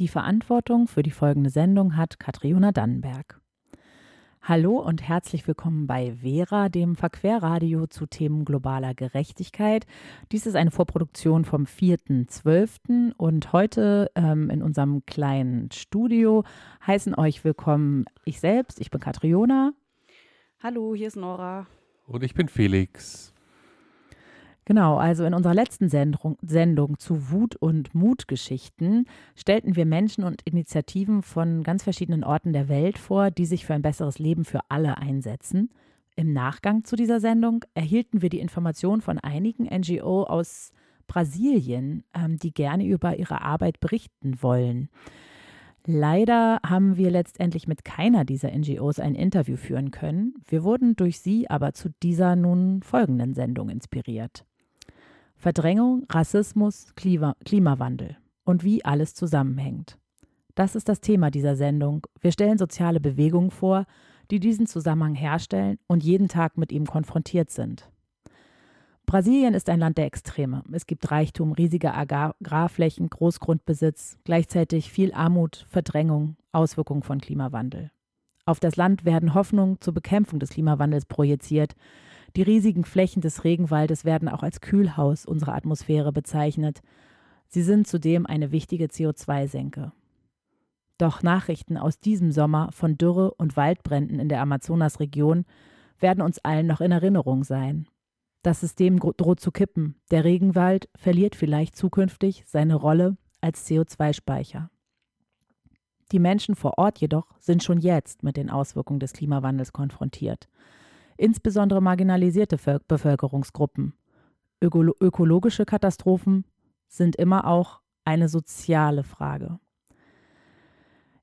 Die Verantwortung für die folgende Sendung hat Katriona Dannenberg. Hallo und herzlich willkommen bei Vera, dem Verquerradio zu Themen globaler Gerechtigkeit. Dies ist eine Vorproduktion vom 4.12. und heute ähm, in unserem kleinen Studio heißen euch willkommen ich selbst, ich bin Katriona. Hallo, hier ist Nora. Und ich bin Felix. Genau, also in unserer letzten Sendung, Sendung zu Wut- und Mutgeschichten stellten wir Menschen und Initiativen von ganz verschiedenen Orten der Welt vor, die sich für ein besseres Leben für alle einsetzen. Im Nachgang zu dieser Sendung erhielten wir die Information von einigen NGO aus Brasilien, ähm, die gerne über ihre Arbeit berichten wollen. Leider haben wir letztendlich mit keiner dieser NGOs ein Interview führen können. Wir wurden durch sie aber zu dieser nun folgenden Sendung inspiriert. Verdrängung, Rassismus, Klima Klimawandel und wie alles zusammenhängt. Das ist das Thema dieser Sendung. Wir stellen soziale Bewegungen vor, die diesen Zusammenhang herstellen und jeden Tag mit ihm konfrontiert sind. Brasilien ist ein Land der Extreme. Es gibt Reichtum, riesige Agrarflächen, Großgrundbesitz, gleichzeitig viel Armut, Verdrängung, Auswirkungen von Klimawandel. Auf das Land werden Hoffnungen zur Bekämpfung des Klimawandels projiziert, die riesigen Flächen des Regenwaldes werden auch als Kühlhaus unserer Atmosphäre bezeichnet. Sie sind zudem eine wichtige CO2-Senke. Doch Nachrichten aus diesem Sommer von Dürre und Waldbränden in der Amazonasregion werden uns allen noch in Erinnerung sein. Das System droht zu kippen. Der Regenwald verliert vielleicht zukünftig seine Rolle als CO2-Speicher. Die Menschen vor Ort jedoch sind schon jetzt mit den Auswirkungen des Klimawandels konfrontiert insbesondere marginalisierte Bevölkerungsgruppen. Öko ökologische Katastrophen sind immer auch eine soziale Frage.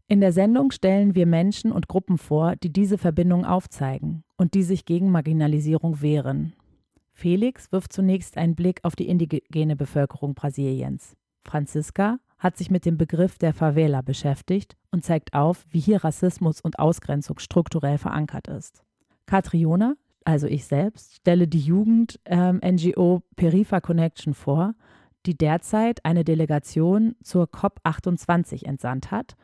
In der Sendung stellen wir Menschen und Gruppen vor, die diese Verbindung aufzeigen und die sich gegen Marginalisierung wehren. Felix wirft zunächst einen Blick auf die indigene Bevölkerung Brasiliens. Franziska hat sich mit dem Begriff der Favela beschäftigt und zeigt auf, wie hier Rassismus und Ausgrenzung strukturell verankert ist. Katriona, also ich selbst, stelle die Jugend-NGO ähm, Perifa Connection vor, die derzeit eine Delegation zur COP28 entsandt hat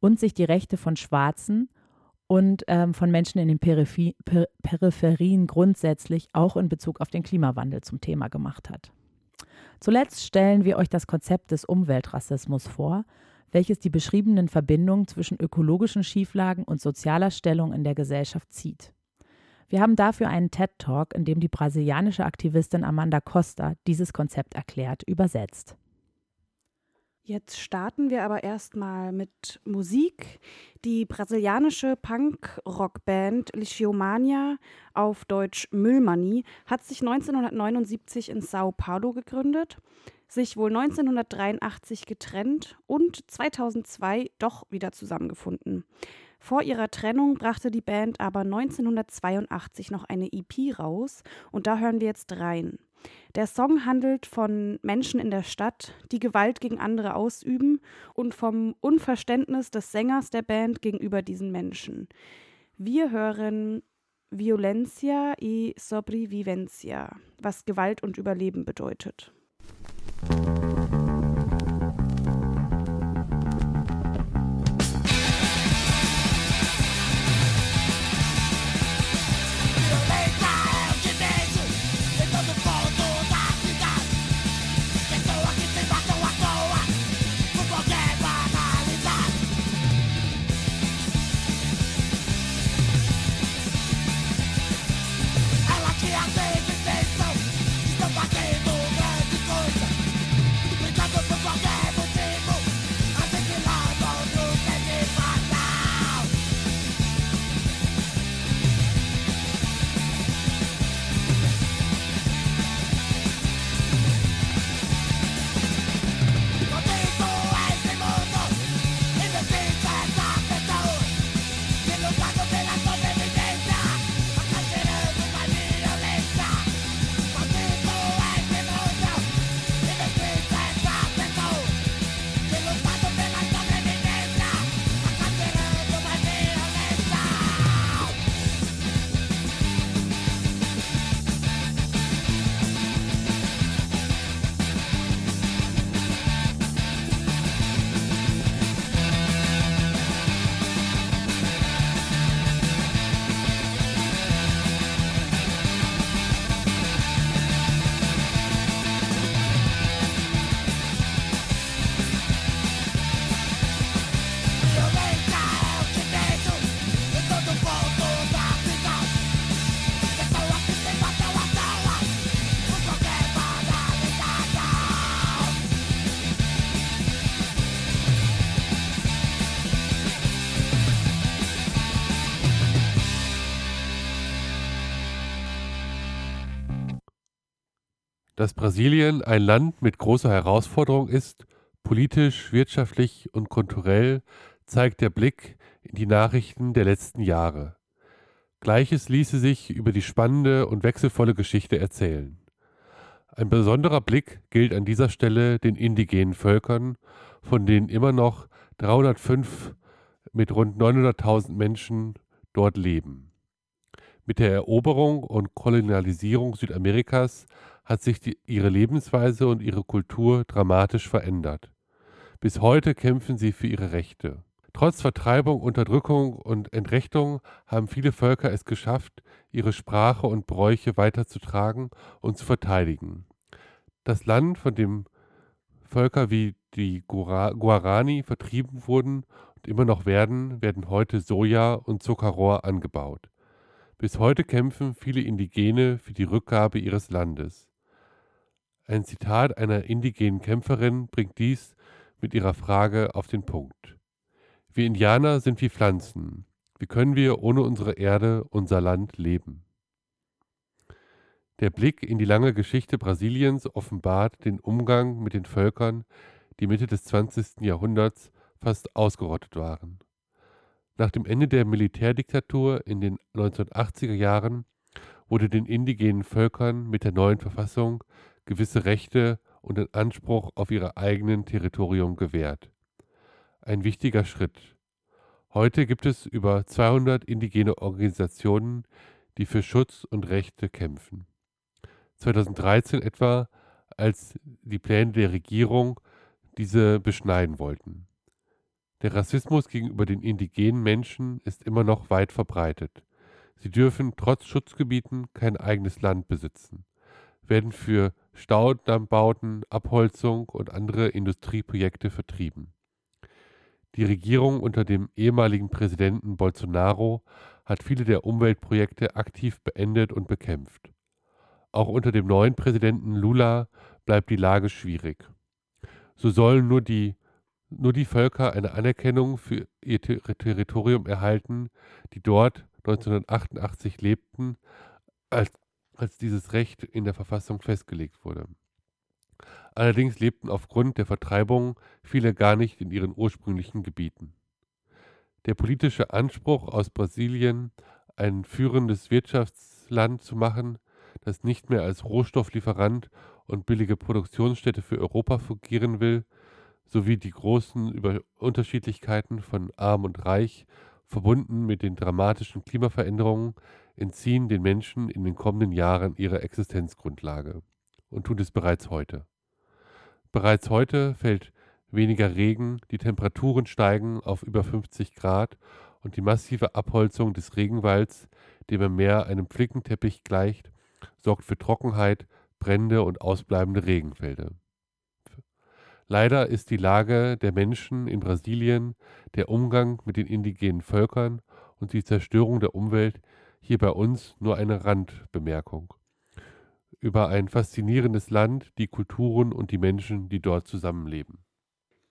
und sich die Rechte von Schwarzen und ähm, von Menschen in den Periphi per Peripherien grundsätzlich auch in Bezug auf den Klimawandel zum Thema gemacht hat. Zuletzt stellen wir euch das Konzept des Umweltrassismus vor, welches die beschriebenen Verbindungen zwischen ökologischen Schieflagen und sozialer Stellung in der Gesellschaft zieht. Wir haben dafür einen TED-Talk, in dem die brasilianische Aktivistin Amanda Costa dieses Konzept erklärt, übersetzt. Jetzt starten wir aber erstmal mit Musik. Die brasilianische Punk-Rock-Band Lichiomania, auf Deutsch Müllmanie, hat sich 1979 in Sao Paulo gegründet, sich wohl 1983 getrennt und 2002 doch wieder zusammengefunden. Vor ihrer Trennung brachte die Band aber 1982 noch eine EP raus und da hören wir jetzt rein. Der Song handelt von Menschen in der Stadt, die Gewalt gegen andere ausüben und vom Unverständnis des Sängers der Band gegenüber diesen Menschen. Wir hören Violencia y Sobrevivencia, was Gewalt und Überleben bedeutet. Dass Brasilien ein Land mit großer Herausforderung ist, politisch, wirtschaftlich und kulturell, zeigt der Blick in die Nachrichten der letzten Jahre. Gleiches ließe sich über die spannende und wechselvolle Geschichte erzählen. Ein besonderer Blick gilt an dieser Stelle den indigenen Völkern, von denen immer noch 305 mit rund 900.000 Menschen dort leben. Mit der Eroberung und Kolonialisierung Südamerikas hat sich die, ihre Lebensweise und ihre Kultur dramatisch verändert. Bis heute kämpfen sie für ihre Rechte. Trotz Vertreibung, Unterdrückung und Entrechtung haben viele Völker es geschafft, ihre Sprache und Bräuche weiterzutragen und zu verteidigen. Das Land, von dem Völker wie die Guarani vertrieben wurden und immer noch werden, werden heute Soja und Zuckerrohr angebaut. Bis heute kämpfen viele Indigene für die Rückgabe ihres Landes. Ein Zitat einer indigenen Kämpferin bringt dies mit ihrer Frage auf den Punkt. Wir Indianer sind wie Pflanzen. Wie können wir ohne unsere Erde, unser Land leben? Der Blick in die lange Geschichte Brasiliens offenbart den Umgang mit den Völkern, die Mitte des 20. Jahrhunderts fast ausgerottet waren. Nach dem Ende der Militärdiktatur in den 1980er Jahren wurde den indigenen Völkern mit der neuen Verfassung gewisse Rechte und den Anspruch auf ihr eigenes Territorium gewährt. Ein wichtiger Schritt. Heute gibt es über 200 indigene Organisationen, die für Schutz und Rechte kämpfen. 2013 etwa, als die Pläne der Regierung diese beschneiden wollten. Der Rassismus gegenüber den indigenen Menschen ist immer noch weit verbreitet. Sie dürfen trotz Schutzgebieten kein eigenes Land besitzen werden für Staudammbauten, Abholzung und andere Industrieprojekte vertrieben. Die Regierung unter dem ehemaligen Präsidenten Bolsonaro hat viele der Umweltprojekte aktiv beendet und bekämpft. Auch unter dem neuen Präsidenten Lula bleibt die Lage schwierig. So sollen nur die, nur die Völker eine Anerkennung für ihr Territorium erhalten, die dort 1988 lebten, als als dieses Recht in der Verfassung festgelegt wurde. Allerdings lebten aufgrund der Vertreibung viele gar nicht in ihren ursprünglichen Gebieten. Der politische Anspruch aus Brasilien, ein führendes Wirtschaftsland zu machen, das nicht mehr als Rohstofflieferant und billige Produktionsstätte für Europa fungieren will, sowie die großen Unterschiedlichkeiten von arm und reich, verbunden mit den dramatischen Klimaveränderungen, entziehen den Menschen in den kommenden Jahren ihre Existenzgrundlage und tun es bereits heute. Bereits heute fällt weniger Regen, die Temperaturen steigen auf über 50 Grad und die massive Abholzung des Regenwalds, dem im Meer einem Flickenteppich gleicht, sorgt für Trockenheit, Brände und ausbleibende Regenfelder. Leider ist die Lage der Menschen in Brasilien, der Umgang mit den indigenen Völkern und die Zerstörung der Umwelt hier bei uns nur eine Randbemerkung über ein faszinierendes Land, die Kulturen und die Menschen, die dort zusammenleben.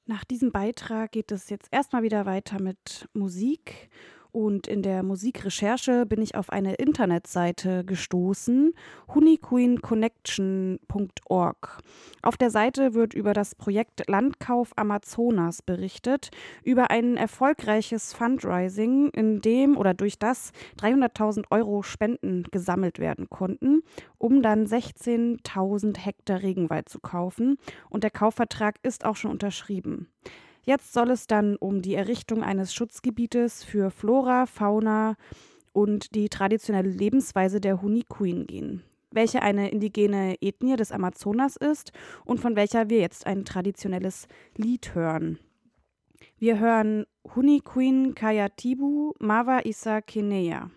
Nach diesem Beitrag geht es jetzt erstmal wieder weiter mit Musik. Und in der Musikrecherche bin ich auf eine Internetseite gestoßen, honeyqueenconnection.org. Auf der Seite wird über das Projekt Landkauf Amazonas berichtet, über ein erfolgreiches Fundraising, in dem oder durch das 300.000 Euro Spenden gesammelt werden konnten, um dann 16.000 Hektar Regenwald zu kaufen. Und der Kaufvertrag ist auch schon unterschrieben. Jetzt soll es dann um die Errichtung eines Schutzgebietes für Flora, Fauna und die traditionelle Lebensweise der Hunikuin gehen, welche eine indigene Ethnie des Amazonas ist und von welcher wir jetzt ein traditionelles Lied hören. Wir hören Hunikuin Kayatibu Mawa Isa Kinea.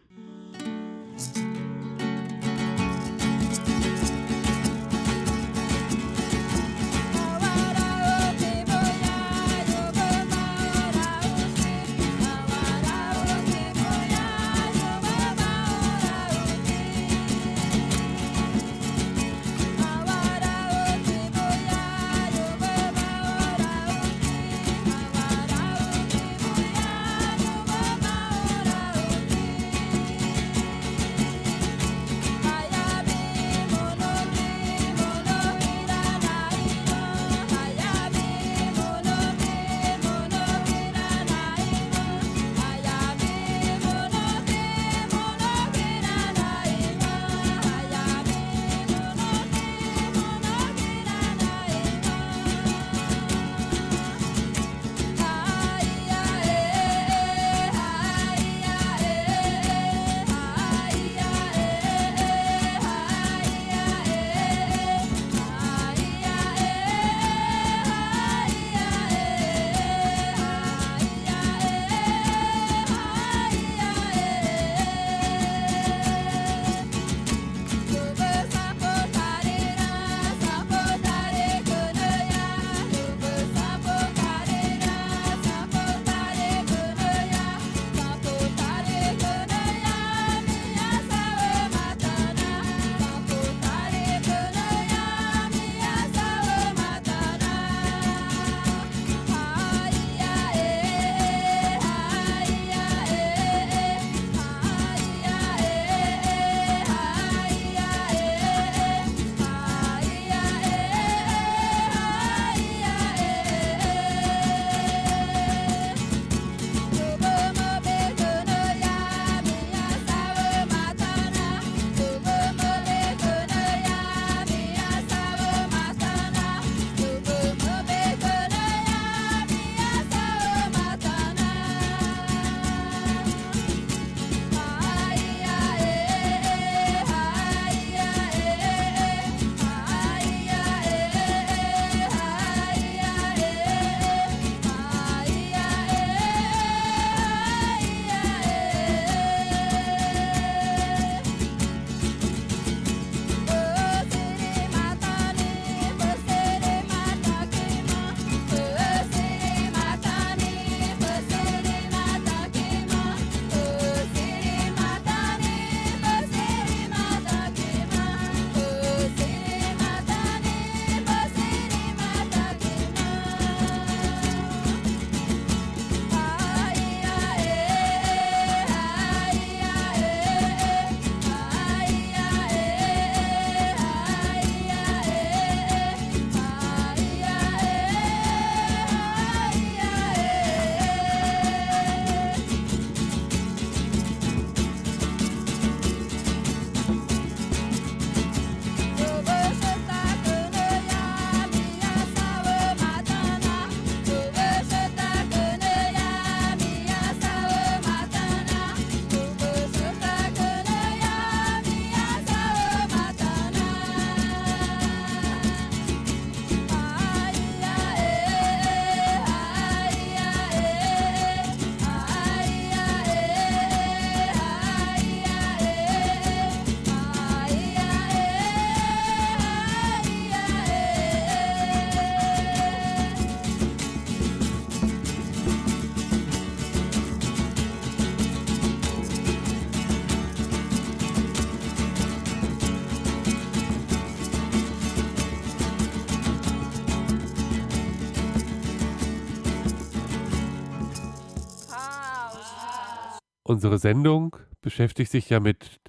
Unsere Sendung beschäftigt sich ja mit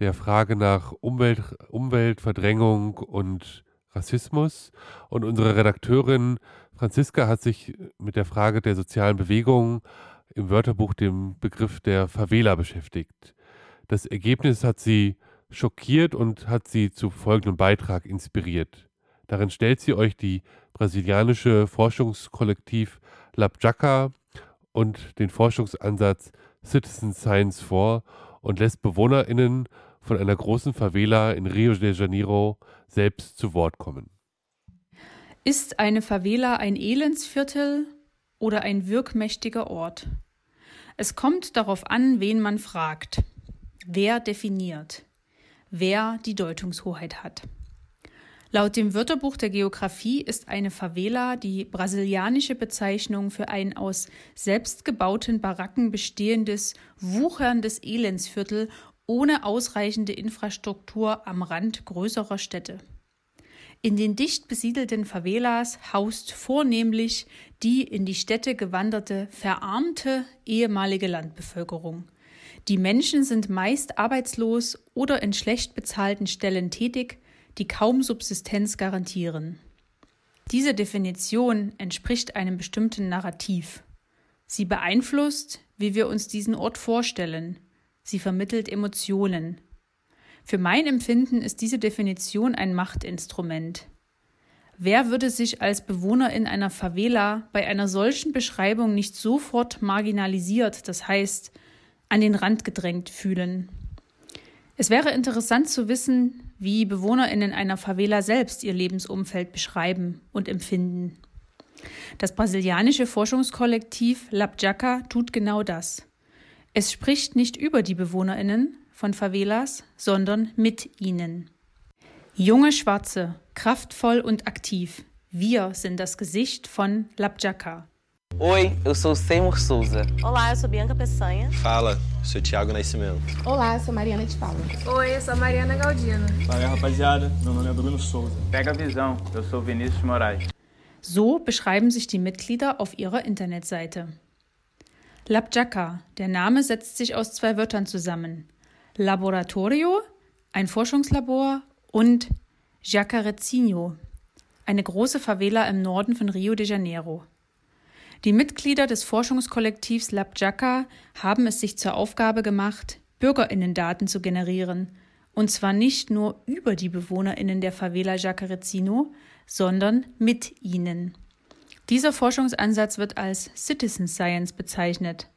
der Frage nach Umwelt, Umweltverdrängung und Rassismus. Und unsere Redakteurin Franziska hat sich mit der Frage der sozialen Bewegung im Wörterbuch dem Begriff der Favela beschäftigt. Das Ergebnis hat sie schockiert und hat sie zu folgendem Beitrag inspiriert. Darin stellt sie euch die brasilianische Forschungskollektiv Labjaca und den Forschungsansatz Citizen Science vor und lässt BewohnerInnen von einer großen Favela in Rio de Janeiro selbst zu Wort kommen. Ist eine Favela ein Elendsviertel oder ein wirkmächtiger Ort? Es kommt darauf an, wen man fragt, wer definiert, wer die Deutungshoheit hat. Laut dem Wörterbuch der Geographie ist eine Favela die brasilianische Bezeichnung für ein aus selbstgebauten Baracken bestehendes, wucherndes Elendsviertel ohne ausreichende Infrastruktur am Rand größerer Städte. In den dicht besiedelten Favelas haust vornehmlich die in die Städte gewanderte, verarmte ehemalige Landbevölkerung. Die Menschen sind meist arbeitslos oder in schlecht bezahlten Stellen tätig, die kaum Subsistenz garantieren. Diese Definition entspricht einem bestimmten Narrativ. Sie beeinflusst, wie wir uns diesen Ort vorstellen. Sie vermittelt Emotionen. Für mein Empfinden ist diese Definition ein Machtinstrument. Wer würde sich als Bewohner in einer Favela bei einer solchen Beschreibung nicht sofort marginalisiert, das heißt an den Rand gedrängt fühlen? Es wäre interessant zu wissen, wie Bewohnerinnen einer Favela selbst ihr Lebensumfeld beschreiben und empfinden. Das brasilianische Forschungskollektiv Labjaca tut genau das. Es spricht nicht über die Bewohnerinnen von Favelas, sondern mit ihnen. Junge Schwarze, kraftvoll und aktiv. Wir sind das Gesicht von Labjaca. Oi, eu sou Seymour Souza. Olá, eu sou Bianca Peçanha. Fala, sou Thiago Nascimento. Olá, eu sou Mariana de Paula. Oi, eu sou Mariana Galdino. Fala rapaziada, meu nome é Bruno Souza. Pega a visão, eu sou Vinícius Moraes. So beschreiben sich die Mitglieder auf ihrer Internetseite. Labjaca, der Name setzt sich aus zwei Wörtern zusammen. Laboratorio, ein Forschungslabor, und Jacarezinho, eine große Favela im Norden von Rio de Janeiro. Die Mitglieder des Forschungskollektivs Labjaca haben es sich zur Aufgabe gemacht, Bürgerinnendaten zu generieren, und zwar nicht nur über die Bewohnerinnen der Favela Jacarecino, sondern mit ihnen. Dieser Forschungsansatz wird als Citizen Science bezeichnet.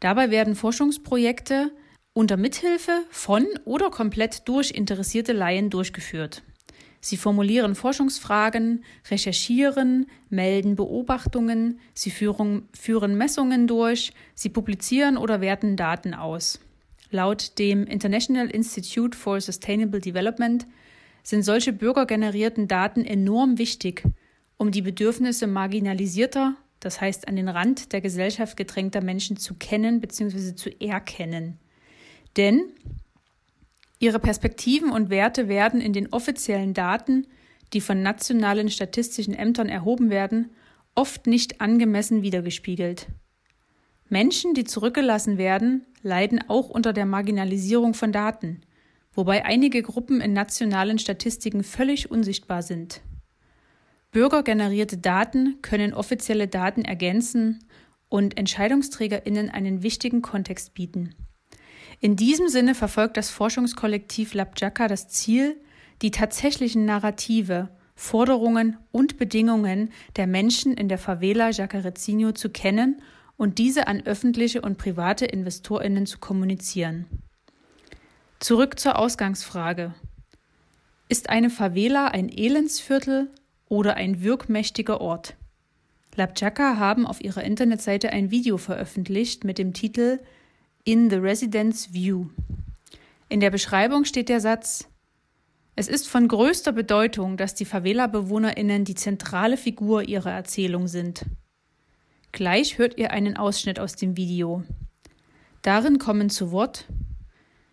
Dabei werden Forschungsprojekte unter Mithilfe von oder komplett durch interessierte Laien durchgeführt. Sie formulieren Forschungsfragen, recherchieren, melden Beobachtungen, sie führen, führen Messungen durch, sie publizieren oder werten Daten aus. Laut dem International Institute for Sustainable Development sind solche bürgergenerierten Daten enorm wichtig, um die Bedürfnisse marginalisierter, das heißt an den Rand der Gesellschaft gedrängter Menschen zu kennen bzw. zu erkennen. Denn Ihre Perspektiven und Werte werden in den offiziellen Daten, die von nationalen statistischen Ämtern erhoben werden, oft nicht angemessen wiedergespiegelt. Menschen, die zurückgelassen werden, leiden auch unter der Marginalisierung von Daten, wobei einige Gruppen in nationalen Statistiken völlig unsichtbar sind. Bürgergenerierte Daten können offizielle Daten ergänzen und Entscheidungsträgerinnen einen wichtigen Kontext bieten. In diesem Sinne verfolgt das Forschungskollektiv Labjaca das Ziel, die tatsächlichen Narrative, Forderungen und Bedingungen der Menschen in der Favela Jacarezinho zu kennen und diese an öffentliche und private Investorinnen zu kommunizieren. Zurück zur Ausgangsfrage. Ist eine Favela ein Elendsviertel oder ein wirkmächtiger Ort? Labjaca haben auf ihrer Internetseite ein Video veröffentlicht mit dem Titel in the Residence View. In der Beschreibung steht der Satz Es ist von größter Bedeutung, dass die Favela-BewohnerInnen die zentrale Figur ihrer Erzählung sind. Gleich hört ihr einen Ausschnitt aus dem Video. Darin kommen zu Wort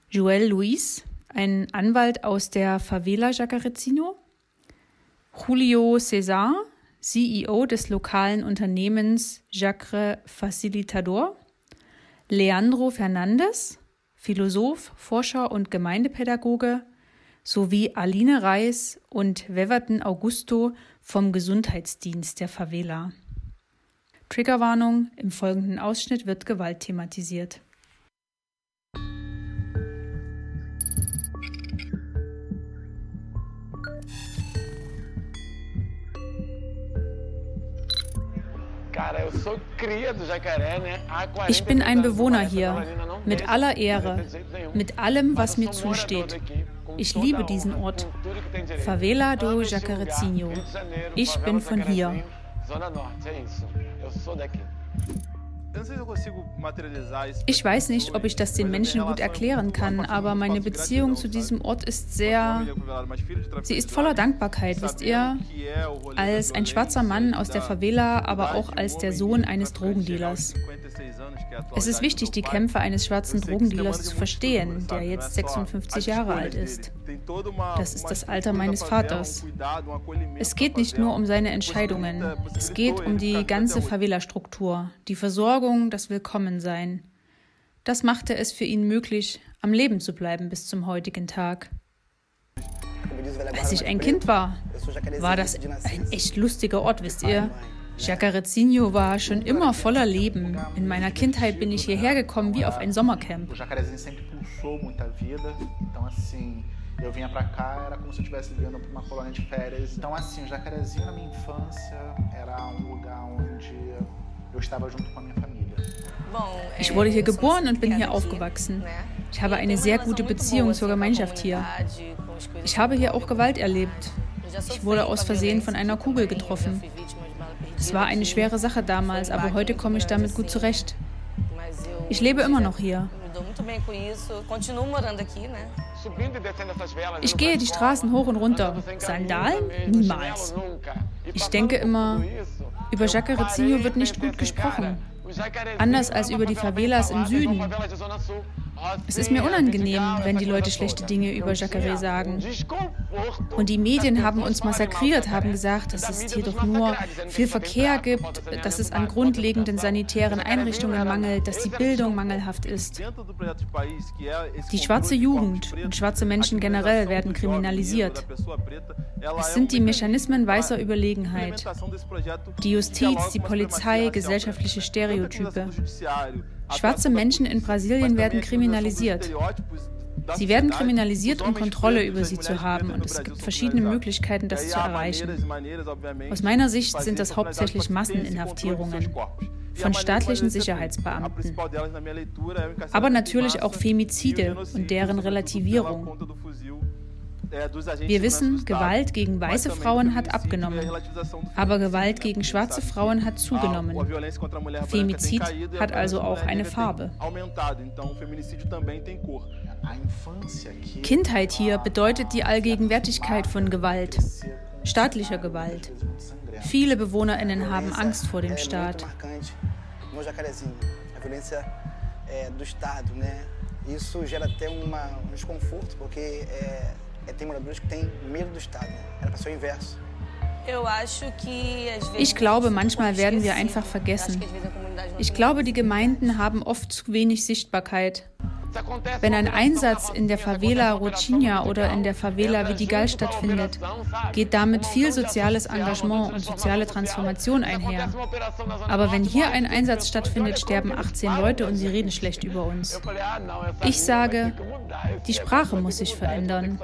Joel Luis, ein Anwalt aus der Favela Jacarecino, Julio César, CEO des lokalen Unternehmens Jacre Facilitador, Leandro Fernandes, Philosoph, Forscher und Gemeindepädagoge, sowie Aline Reis und Weverton Augusto vom Gesundheitsdienst der Favela. Triggerwarnung: Im folgenden Ausschnitt wird Gewalt thematisiert. Ich bin ein Bewohner hier, mit aller Ehre, mit allem, was mir zusteht. Ich liebe diesen Ort. Favela do Jacarezinho. Ich bin von hier. Ich weiß nicht, ob ich das den Menschen gut erklären kann, aber meine Beziehung zu diesem Ort ist sehr. Sie ist voller Dankbarkeit, wisst ihr? Als ein schwarzer Mann aus der Favela, aber auch als der Sohn eines Drogendealers. Es ist wichtig, die Kämpfe eines schwarzen Drogendealers zu verstehen, der jetzt 56 Jahre alt ist. Das ist das Alter meines Vaters. Es geht nicht nur um seine Entscheidungen, es geht um die ganze Favela-Struktur, die Versorgung, das Willkommensein. Das machte es für ihn möglich, am Leben zu bleiben bis zum heutigen Tag. Als ich ein Kind war, war das ein echt lustiger Ort, wisst ihr? Jacarezinho war schon immer voller Leben. In meiner Kindheit bin ich hierher gekommen wie auf ein Sommercamp. Eu vinha para cá, era como se eu estivesse vindo para uma colônia de férias. Então, assim, o Jacarezinho na minha infância era um lugar onde Ich wurde hier geboren und bin hier aufgewachsen. Ich habe eine sehr gute Beziehung zur Gemeinschaft hier. Ich habe hier auch Gewalt erlebt. Ich wurde aus Versehen von einer Kugel getroffen. Es war eine schwere Sache damals, aber heute komme ich damit gut zurecht. Ich lebe immer noch hier. Ich gehe die Straßen hoch und runter. Sandalen? Niemals. Ich denke immer, über Jacarezinho wird nicht gut gesprochen. Anders als über die Favelas im Süden. Es ist mir unangenehm, wenn die Leute schlechte Dinge über Jacare sagen. Und die Medien haben uns massakriert, haben gesagt, dass es hier doch nur viel Verkehr gibt, dass es an grundlegenden sanitären Einrichtungen mangelt, dass die Bildung mangelhaft ist. Die schwarze Jugend und schwarze Menschen generell werden kriminalisiert. Es sind die Mechanismen weißer Überlegenheit. Die Justiz, die Polizei, gesellschaftliche Stereotype. Schwarze Menschen in Brasilien werden kriminalisiert. Sie werden kriminalisiert, um Kontrolle über sie zu haben, und es gibt verschiedene Möglichkeiten, das zu erreichen. Aus meiner Sicht sind das hauptsächlich Masseninhaftierungen von staatlichen Sicherheitsbeamten, aber natürlich auch Femizide und deren Relativierung. Wir wissen, Gewalt gegen weiße Frauen hat abgenommen, aber Gewalt gegen schwarze Frauen hat zugenommen. Femizid hat also auch eine Farbe. Kindheit hier bedeutet die Allgegenwärtigkeit von Gewalt, staatlicher Gewalt. Viele BewohnerInnen haben Angst vor dem Staat. Isso gera até uma, um desconforto, porque é, tem moradores que têm medo do Estado. Era para ser o inverso. Ich glaube, manchmal werden wir einfach vergessen. Ich glaube, die Gemeinden haben oft zu wenig Sichtbarkeit. Wenn ein Einsatz in der Favela Rocinha oder in der Favela Vidigal stattfindet, geht damit viel soziales Engagement und soziale Transformation einher. Aber wenn hier ein Einsatz stattfindet, sterben 18 Leute und sie reden schlecht über uns. Ich sage, die Sprache muss sich verändern.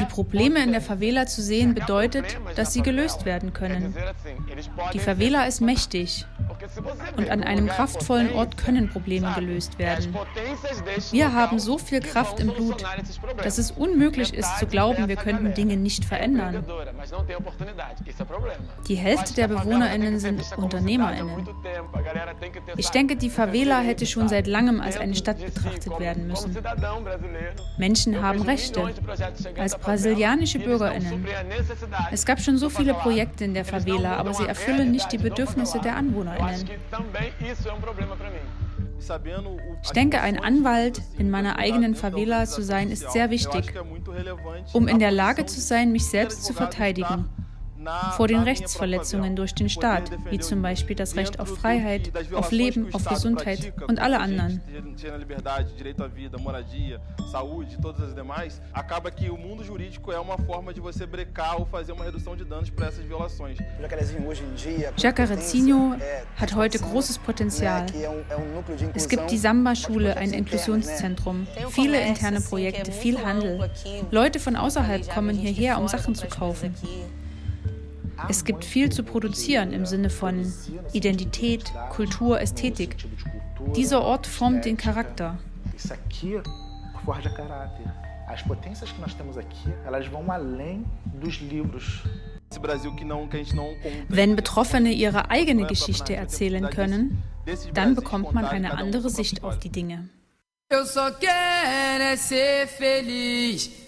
Die Probleme in der Favela zu sehen bedeutet, dass sie gelöst werden können. Die Favela ist mächtig und an einem kraftvollen Ort können Probleme gelöst werden. Wir haben so viel Kraft im Blut, dass es unmöglich ist zu glauben, wir könnten Dinge nicht verändern. Die Hälfte der BewohnerInnen sind UnternehmerInnen. Ich denke, die Favela hätte schon seit langem als eine Stadt betrachtet werden müssen. Menschen haben Rechte, als brasilianische BürgerInnen. Es gab schon so viele Projekte in der Favela, aber sie erfüllen nicht die Bedürfnisse der AnwohnerInnen. Ich denke, ein Anwalt in meiner eigenen Favela zu sein, ist sehr wichtig, um in der Lage zu sein, mich selbst zu verteidigen vor den Rechtsverletzungen durch den Staat, wie zum Beispiel das Recht auf Freiheit, auf Leben, auf Gesundheit und alle anderen. Jacarazzino hat heute großes Potenzial. Es gibt die Samba-Schule, ein Inklusionszentrum, viele interne Projekte, viel Handel. Leute von außerhalb kommen hierher, um Sachen zu kaufen. Es gibt viel zu produzieren im Sinne von Identität, Kultur, Ästhetik. Dieser Ort formt den Charakter. Wenn Betroffene ihre eigene Geschichte erzählen können, dann bekommt man eine andere Sicht auf die Dinge. Eu só quero é ser feliz.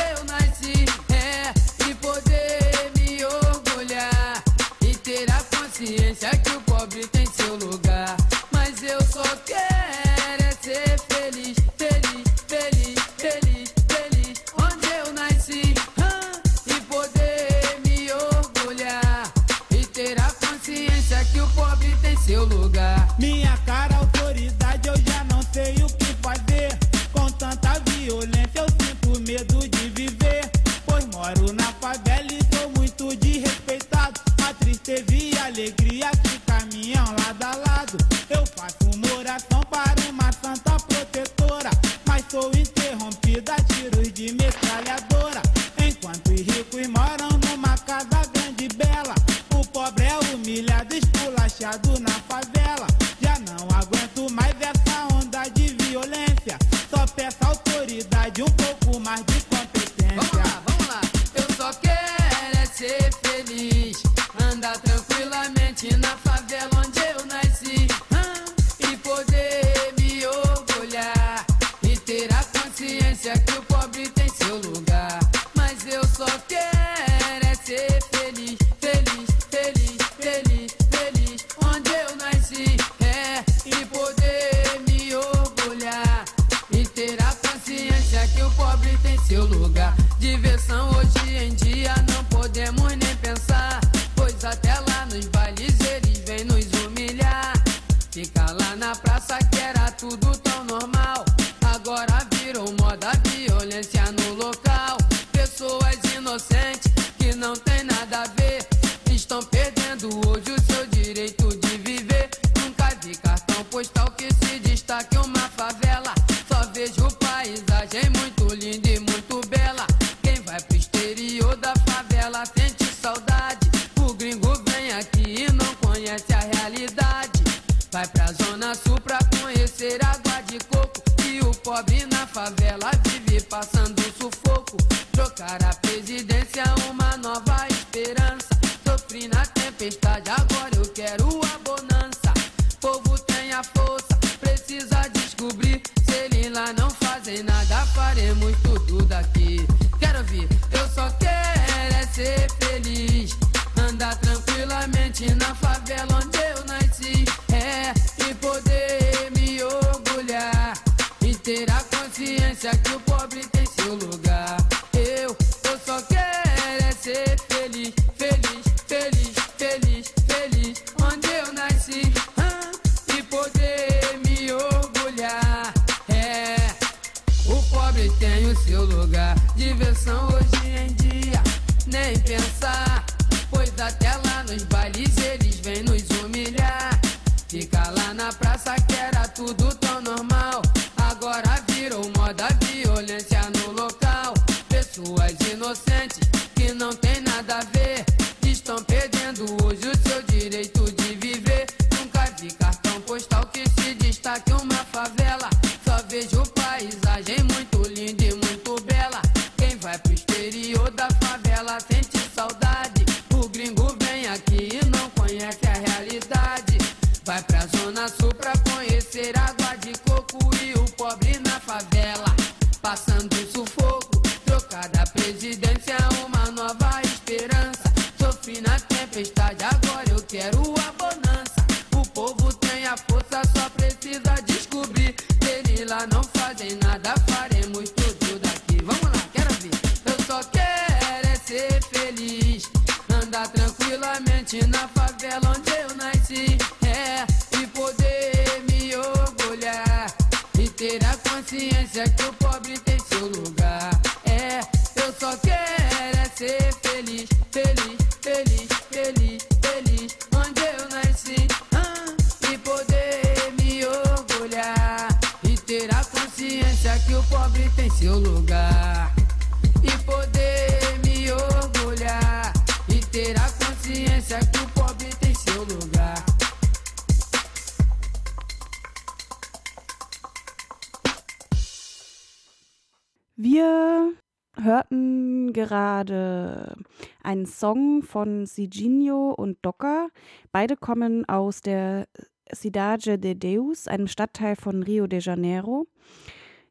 seu lugar. aqui e não conhece a realidade. Vai pra Zona Sul pra conhecer água de coco. E o pobre na favela vive passando sufoco. Trocar a presidência, uma nova esperança. Sofri na tempestade, agora eu quero a bonança. Povo tem a força, precisa descobrir. Se ele lá não fazem nada, faremos tudo daqui. Quero ouvir, eu só quero é ser feliz. Na favela onde Não fazem nada, faremos tudo daqui. Vamos lá, quero ver. Eu só quero é ser feliz. Andar tranquilamente na favela onde eu nasci. É, e poder me orgulhar. E ter a consciência que o Song von Siginho und Docker. Beide kommen aus der Cidade de Deus, einem Stadtteil von Rio de Janeiro.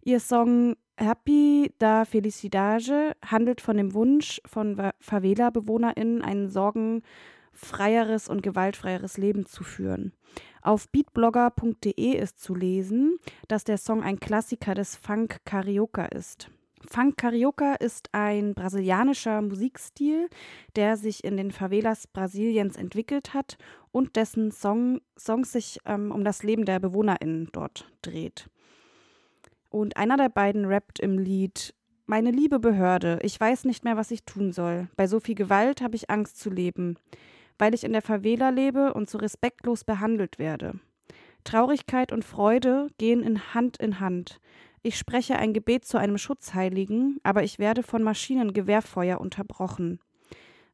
Ihr Song Happy da Felicidade handelt von dem Wunsch von Favela-BewohnerInnen, ein sorgenfreieres und gewaltfreieres Leben zu führen. Auf beatblogger.de ist zu lesen, dass der Song ein Klassiker des Funk Carioca ist. Funk Carioca ist ein brasilianischer Musikstil, der sich in den Favelas Brasiliens entwickelt hat und dessen Song, Songs sich ähm, um das Leben der BewohnerInnen dort dreht. Und einer der beiden rappt im Lied Meine liebe Behörde, ich weiß nicht mehr, was ich tun soll. Bei so viel Gewalt habe ich Angst zu leben, weil ich in der Favela lebe und so respektlos behandelt werde. Traurigkeit und Freude gehen in Hand in Hand. Ich spreche ein Gebet zu einem Schutzheiligen, aber ich werde von Maschinengewehrfeuer unterbrochen.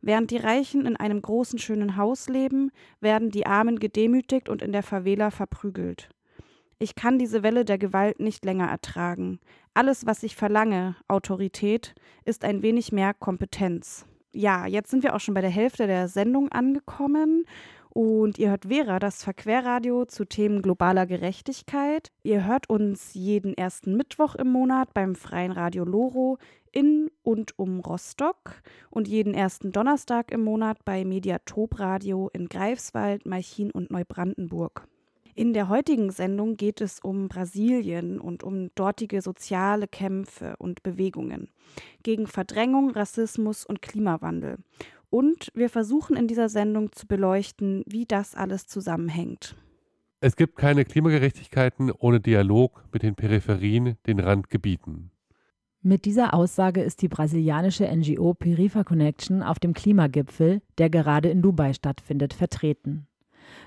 Während die Reichen in einem großen, schönen Haus leben, werden die Armen gedemütigt und in der Favela verprügelt. Ich kann diese Welle der Gewalt nicht länger ertragen. Alles, was ich verlange, Autorität, ist ein wenig mehr Kompetenz. Ja, jetzt sind wir auch schon bei der Hälfte der Sendung angekommen. Und ihr hört Vera, das Verquerradio zu Themen globaler Gerechtigkeit. Ihr hört uns jeden ersten Mittwoch im Monat beim Freien Radio Loro in und um Rostock und jeden ersten Donnerstag im Monat bei Mediatop Radio in Greifswald, Malchin und Neubrandenburg. In der heutigen Sendung geht es um Brasilien und um dortige soziale Kämpfe und Bewegungen gegen Verdrängung, Rassismus und Klimawandel. Und wir versuchen in dieser Sendung zu beleuchten, wie das alles zusammenhängt. Es gibt keine Klimagerechtigkeiten ohne Dialog mit den Peripherien, den Randgebieten. Mit dieser Aussage ist die brasilianische NGO Perifa Connection auf dem Klimagipfel, der gerade in Dubai stattfindet, vertreten.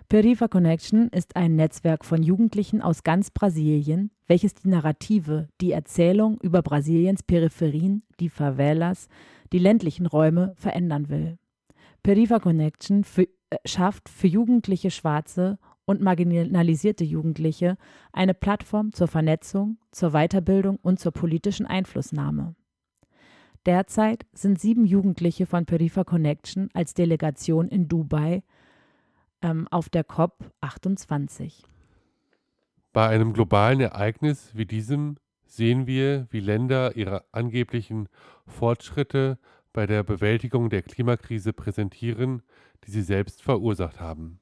Perifa Connection ist ein Netzwerk von Jugendlichen aus ganz Brasilien, welches die Narrative, die Erzählung über Brasiliens Peripherien, die Favelas, die ländlichen Räume verändern will. Perifa Connection für, äh, schafft für jugendliche Schwarze und marginalisierte Jugendliche eine Plattform zur Vernetzung, zur Weiterbildung und zur politischen Einflussnahme. Derzeit sind sieben Jugendliche von Perifa Connection als Delegation in Dubai ähm, auf der COP 28. Bei einem globalen Ereignis wie diesem sehen wir, wie Länder ihre angeblichen Fortschritte bei der Bewältigung der Klimakrise präsentieren, die sie selbst verursacht haben.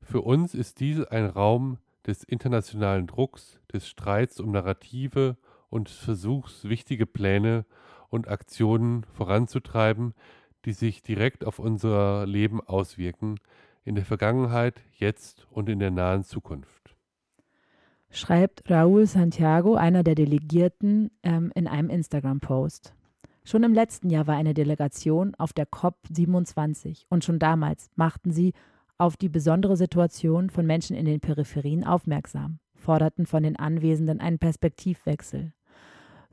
Für uns ist dies ein Raum des internationalen Drucks, des Streits um Narrative und des Versuchs, wichtige Pläne und Aktionen voranzutreiben, die sich direkt auf unser Leben auswirken, in der Vergangenheit, jetzt und in der nahen Zukunft. Schreibt Raúl Santiago, einer der Delegierten, ähm, in einem Instagram-Post. Schon im letzten Jahr war eine Delegation auf der COP 27 und schon damals machten sie auf die besondere Situation von Menschen in den Peripherien aufmerksam, forderten von den Anwesenden einen Perspektivwechsel.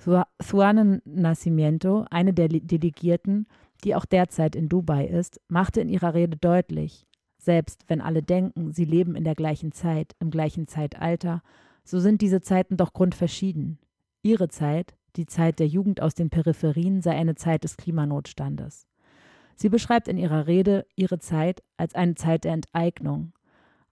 Juan Nascimento, eine der Delegierten, die auch derzeit in Dubai ist, machte in ihrer Rede deutlich, selbst wenn alle denken, sie leben in der gleichen Zeit, im gleichen Zeitalter, so sind diese Zeiten doch grundverschieden. Ihre Zeit, die Zeit der Jugend aus den Peripherien, sei eine Zeit des Klimanotstandes. Sie beschreibt in ihrer Rede ihre Zeit als eine Zeit der Enteignung,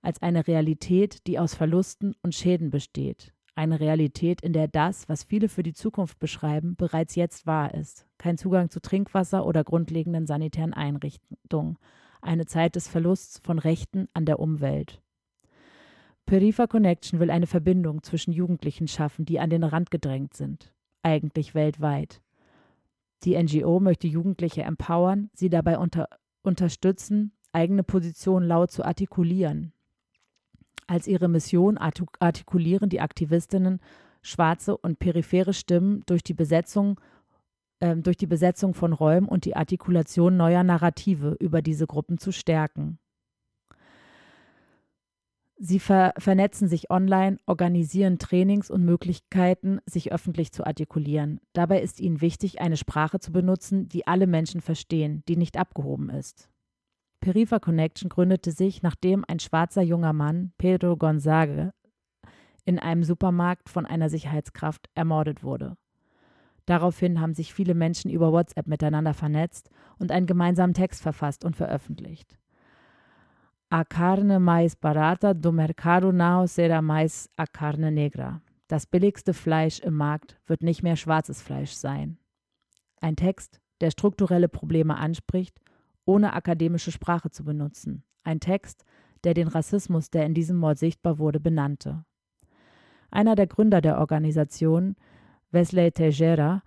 als eine Realität, die aus Verlusten und Schäden besteht, eine Realität, in der das, was viele für die Zukunft beschreiben, bereits jetzt wahr ist. kein Zugang zu Trinkwasser oder grundlegenden sanitären Einrichtungen, eine Zeit des Verlusts von Rechten an der Umwelt. Perifa Connection will eine Verbindung zwischen Jugendlichen schaffen, die an den Rand gedrängt sind, eigentlich weltweit. Die NGO möchte Jugendliche empowern, sie dabei unter, unterstützen, eigene Positionen laut zu artikulieren. Als ihre Mission artikulieren die Aktivistinnen schwarze und periphere Stimmen durch die Besetzung äh, durch die Besetzung von Räumen und die Artikulation neuer Narrative über diese Gruppen zu stärken. Sie ver vernetzen sich online, organisieren Trainings und Möglichkeiten, sich öffentlich zu artikulieren. Dabei ist ihnen wichtig, eine Sprache zu benutzen, die alle Menschen verstehen, die nicht abgehoben ist. Perifa Connection gründete sich, nachdem ein schwarzer junger Mann, Pedro Gonzague, in einem Supermarkt von einer Sicherheitskraft ermordet wurde. Daraufhin haben sich viele Menschen über WhatsApp miteinander vernetzt und einen gemeinsamen Text verfasst und veröffentlicht. A carne mais barata do mercado não será mais a carne negra. Das billigste Fleisch im Markt wird nicht mehr schwarzes Fleisch sein. Ein Text, der strukturelle Probleme anspricht, ohne akademische Sprache zu benutzen. Ein Text, der den Rassismus, der in diesem Mord sichtbar wurde, benannte. Einer der Gründer der Organisation, Wesley Teixeira,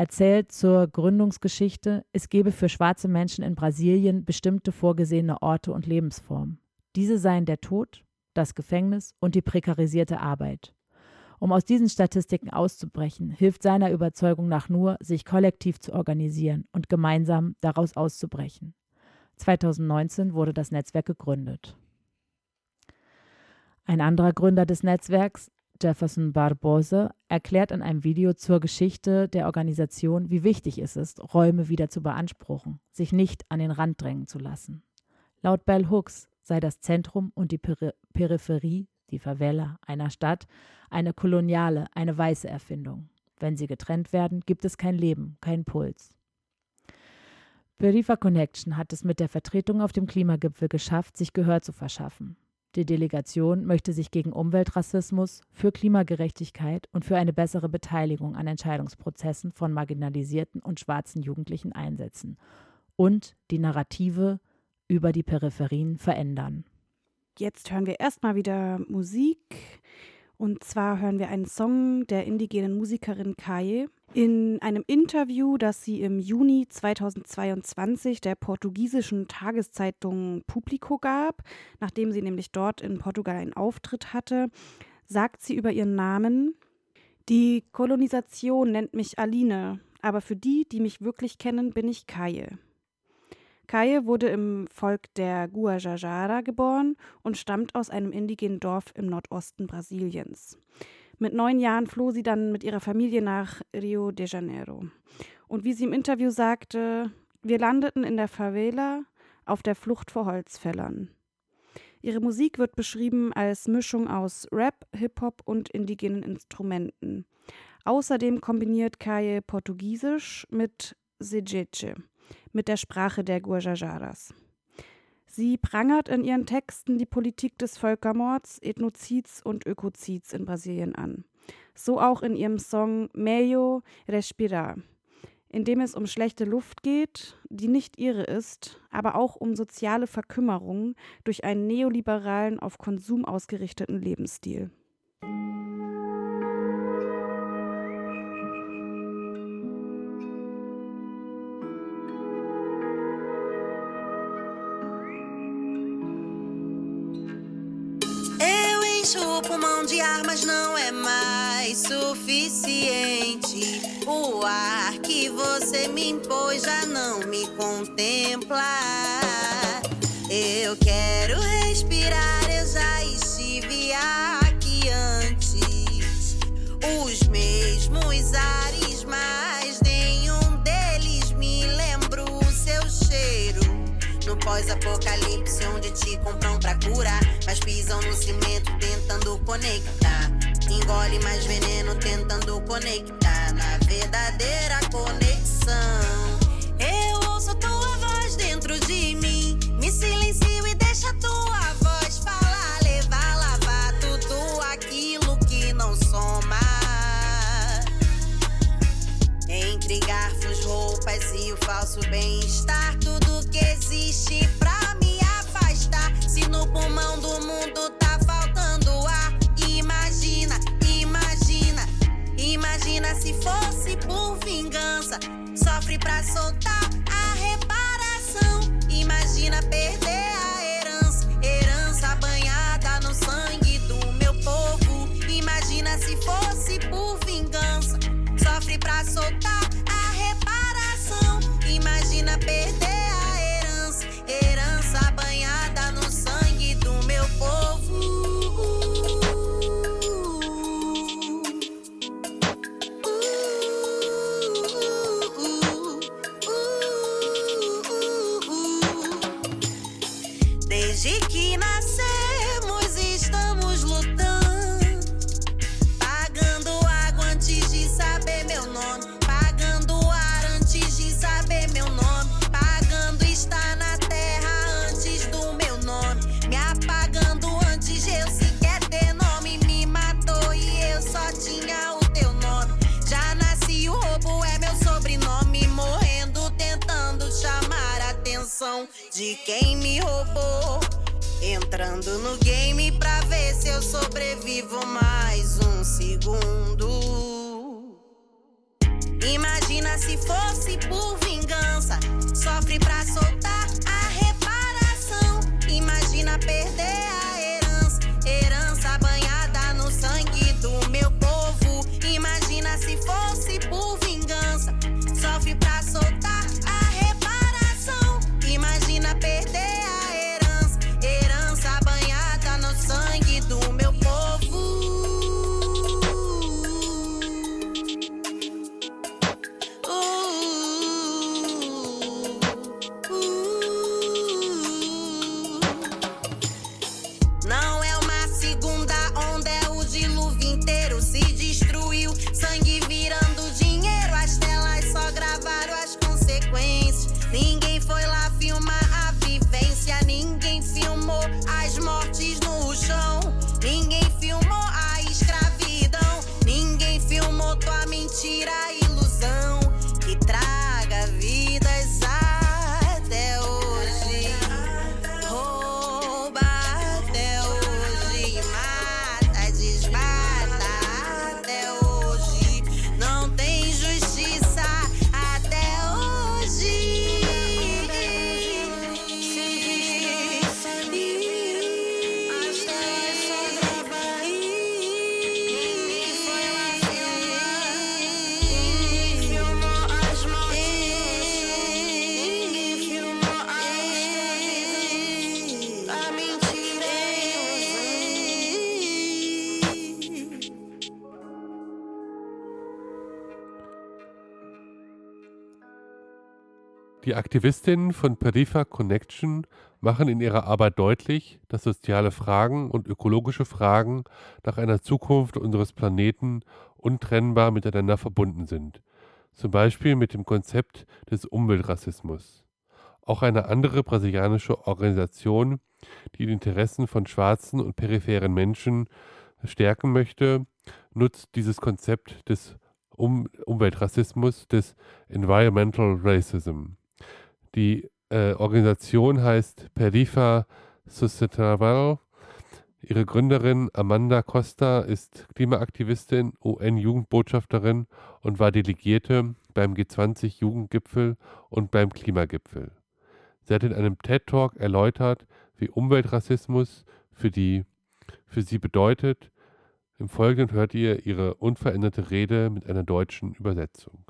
erzählt zur Gründungsgeschichte, es gebe für schwarze Menschen in Brasilien bestimmte vorgesehene Orte und Lebensformen. Diese seien der Tod, das Gefängnis und die prekarisierte Arbeit. Um aus diesen Statistiken auszubrechen, hilft seiner Überzeugung nach nur, sich kollektiv zu organisieren und gemeinsam daraus auszubrechen. 2019 wurde das Netzwerk gegründet. Ein anderer Gründer des Netzwerks, Jefferson Barbosa erklärt in einem Video zur Geschichte der Organisation, wie wichtig es ist, Räume wieder zu beanspruchen, sich nicht an den Rand drängen zu lassen. Laut Bell Hooks sei das Zentrum und die Peri Peripherie, die Favela einer Stadt, eine koloniale, eine weiße Erfindung. Wenn sie getrennt werden, gibt es kein Leben, kein Puls. Perifa Connection hat es mit der Vertretung auf dem Klimagipfel geschafft, sich Gehör zu verschaffen. Die Delegation möchte sich gegen Umweltrassismus, für Klimagerechtigkeit und für eine bessere Beteiligung an Entscheidungsprozessen von marginalisierten und schwarzen Jugendlichen einsetzen und die Narrative über die Peripherien verändern. Jetzt hören wir erstmal wieder Musik. Und zwar hören wir einen Song der indigenen Musikerin Kai. In einem Interview, das sie im Juni 2022 der portugiesischen Tageszeitung Publico gab, nachdem sie nämlich dort in Portugal einen Auftritt hatte, sagt sie über ihren Namen: Die Kolonisation nennt mich Aline, aber für die, die mich wirklich kennen, bin ich Kaye. Kaye wurde im Volk der Guajajara geboren und stammt aus einem indigenen Dorf im Nordosten Brasiliens. Mit neun Jahren floh sie dann mit ihrer Familie nach Rio de Janeiro. Und wie sie im Interview sagte, wir landeten in der Favela auf der Flucht vor Holzfällern. Ihre Musik wird beschrieben als Mischung aus Rap, Hip-Hop und indigenen Instrumenten. Außerdem kombiniert Kaye Portugiesisch mit Sejece, mit der Sprache der Guajajaras. Sie prangert in ihren Texten die Politik des Völkermords, Ethnozids und Ökozids in Brasilien an. So auch in ihrem Song Meio Respirar, in dem es um schlechte Luft geht, die nicht ihre ist, aber auch um soziale Verkümmerung durch einen neoliberalen, auf Konsum ausgerichteten Lebensstil. O pulmão de ar, mas não é mais suficiente. O ar que você me impôs já não me contempla. Pós-apocalipse, onde te compram pra curar, mas pisam no cimento tentando conectar. Engole mais veneno tentando conectar na verdadeira conexão. Eu ouço tua voz dentro de mim, me silencio e deixa tua voz falar, levar, lavar tudo aquilo que não soma. Entre garfos, roupas anestesia o falso bem-estar. Existe pra me afastar. Se no pulmão do mundo tá faltando ar, imagina, imagina, imagina se fosse por vingança. Sofre pra soltar a reparação. Imagina perder de quem me roubou. Entrando no game pra ver se eu sobrevivo mais um segundo. Imagina se fosse por vingança. Sofre pra soltar Die Aktivistinnen von Perifa Connection machen in ihrer Arbeit deutlich, dass soziale Fragen und ökologische Fragen nach einer Zukunft unseres Planeten untrennbar miteinander verbunden sind, zum Beispiel mit dem Konzept des Umweltrassismus. Auch eine andere brasilianische Organisation, die die Interessen von schwarzen und peripheren Menschen stärken möchte, nutzt dieses Konzept des um Umweltrassismus, des Environmental Racism. Die äh, Organisation heißt Perifa Sustainable. Ihre Gründerin Amanda Costa ist Klimaaktivistin, UN-Jugendbotschafterin und war Delegierte beim G20-Jugendgipfel und beim Klimagipfel. Sie hat in einem TED-Talk erläutert, wie Umweltrassismus für, die, für sie bedeutet. Im Folgenden hört ihr ihre unveränderte Rede mit einer deutschen Übersetzung.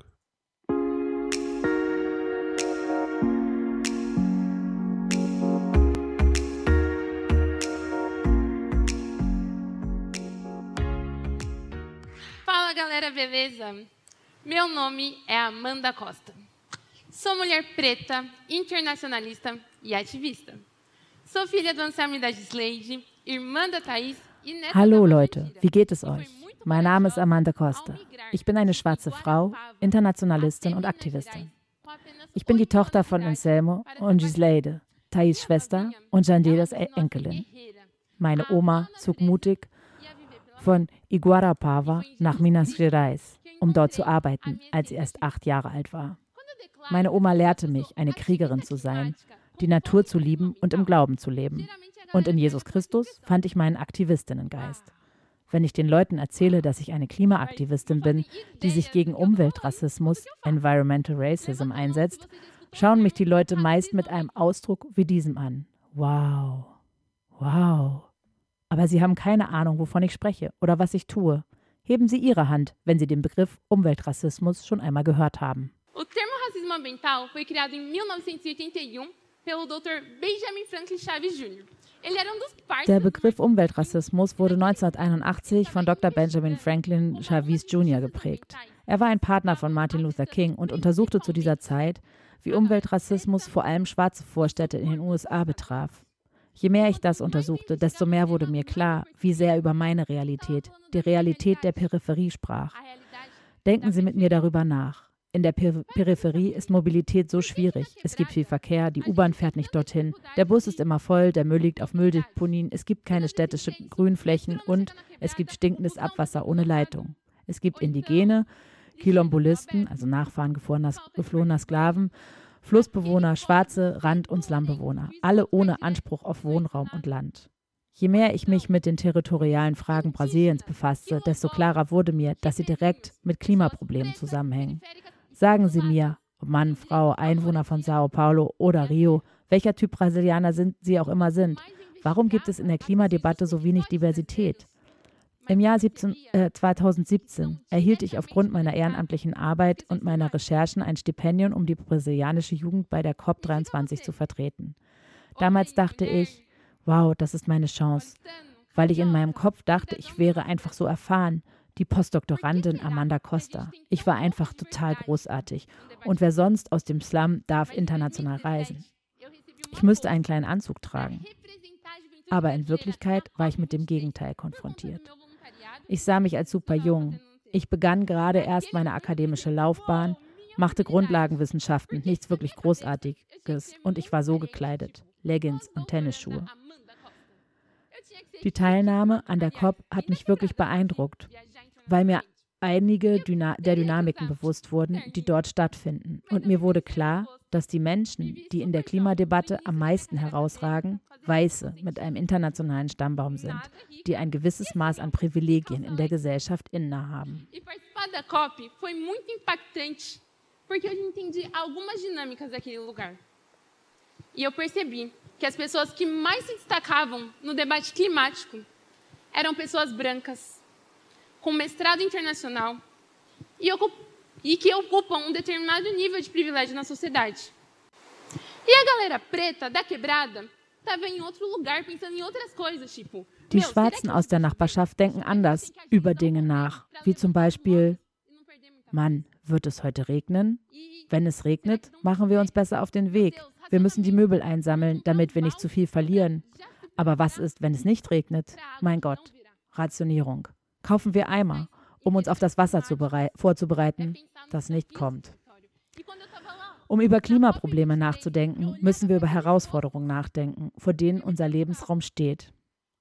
Galera, beleza? Meu nome é Amanda Costa. Sou mulher preta, internacionalista e ativista. Sou filha do Anselmo e da Gisleide, irmã da Thaís e neta Hallo Leute, wie geht es euch? Mein Name ist Amanda Costa. Ich bin eine schwarze Frau, Internationalistin und Aktivistin. Ich bin die Tochter von Anselmo und Gisleide, Thais Schwester und Jandedas Enkelin. Meine Oma zog mutig von Iguarapava nach Minas Gerais, um dort zu arbeiten, als sie erst acht Jahre alt war. Meine Oma lehrte mich, eine Kriegerin zu sein, die Natur zu lieben und im Glauben zu leben. Und in Jesus Christus fand ich meinen Aktivistinnengeist. Wenn ich den Leuten erzähle, dass ich eine Klimaaktivistin bin, die sich gegen Umweltrassismus, Environmental Racism einsetzt, schauen mich die Leute meist mit einem Ausdruck wie diesem an. Wow. Wow. Aber sie haben keine Ahnung, wovon ich spreche oder was ich tue. Heben Sie Ihre Hand, wenn Sie den Begriff Umweltrassismus schon einmal gehört haben. O termo racismo ambiental foi criado em 1981 pelo Dr. Benjamin Franklin Chaves Jr. Der Begriff Umweltrassismus wurde 1981 von Dr. Benjamin Franklin Chavis Jr. geprägt. Er war ein Partner von Martin Luther King und untersuchte zu dieser Zeit, wie Umweltrassismus vor allem schwarze Vorstädte in den USA betraf. Je mehr ich das untersuchte, desto mehr wurde mir klar, wie sehr über meine Realität, die Realität der Peripherie sprach. Denken Sie mit mir darüber nach. In der per Peripherie ist Mobilität so schwierig. Es gibt viel Verkehr, die U-Bahn fährt nicht dorthin, der Bus ist immer voll, der Müll liegt auf Mülldeponien, es gibt keine städtische Grünflächen und es gibt stinkendes Abwasser ohne Leitung. Es gibt Indigene, Kilombolisten, also Nachfahren geflohener Sklaven, Flussbewohner, Schwarze, Rand- und Slumbewohner, alle ohne Anspruch auf Wohnraum und Land. Je mehr ich mich mit den territorialen Fragen Brasiliens befasste, desto klarer wurde mir, dass sie direkt mit Klimaproblemen zusammenhängen. Sagen Sie mir, ob Mann, Frau, Einwohner von Sao Paulo oder Rio, welcher Typ Brasilianer sind Sie auch immer sind, warum gibt es in der Klimadebatte so wenig Diversität? Im Jahr 17, äh, 2017 erhielt ich aufgrund meiner ehrenamtlichen Arbeit und meiner Recherchen ein Stipendium, um die brasilianische Jugend bei der COP23 zu vertreten. Damals dachte ich, wow, das ist meine Chance, weil ich in meinem Kopf dachte, ich wäre einfach so erfahren, die Postdoktorandin Amanda Costa. Ich war einfach total großartig. Und wer sonst aus dem Slum darf international reisen? Ich müsste einen kleinen Anzug tragen. Aber in Wirklichkeit war ich mit dem Gegenteil konfrontiert. Ich sah mich als super jung. Ich begann gerade erst meine akademische Laufbahn, machte Grundlagenwissenschaften, nichts wirklich Großartiges und ich war so gekleidet. Leggings und Tennisschuhe. Die Teilnahme an der COP hat mich wirklich beeindruckt, weil mir einige Dyna der Dynamiken bewusst wurden, die dort stattfinden. Und mir wurde klar, dass die Menschen, die in der Klimadebatte am meisten herausragen, Weiße mit einem internationalen Stammbaum sind, die ein gewisses Maß an Privilegien in der Gesellschaft innehaben. porque eu entendi algumas dinâmicas daquele lugar. E eu percebi que as pessoas que mais se destacavam no debate climático eram pessoas brancas, com mestrado internacional e, e que ocupam um determinado nível de privilégio na sociedade. E a galera preta da quebrada estava em outro lugar pensando em outras coisas, tipo. Die Schwarzen aus der Nachbarschaft denken anders über Dinge nach, wie zum Beispiel, Mann, wird es heute regnen? Wenn es regnet, machen wir uns besser auf den Weg. Wir müssen die Möbel einsammeln, damit wir nicht zu viel verlieren. Aber was ist, wenn es nicht regnet? Mein Gott, Rationierung. Kaufen wir Eimer, um uns auf das Wasser vorzubereiten, das nicht kommt. Um über Klimaprobleme nachzudenken, müssen wir über Herausforderungen nachdenken, vor denen unser Lebensraum steht.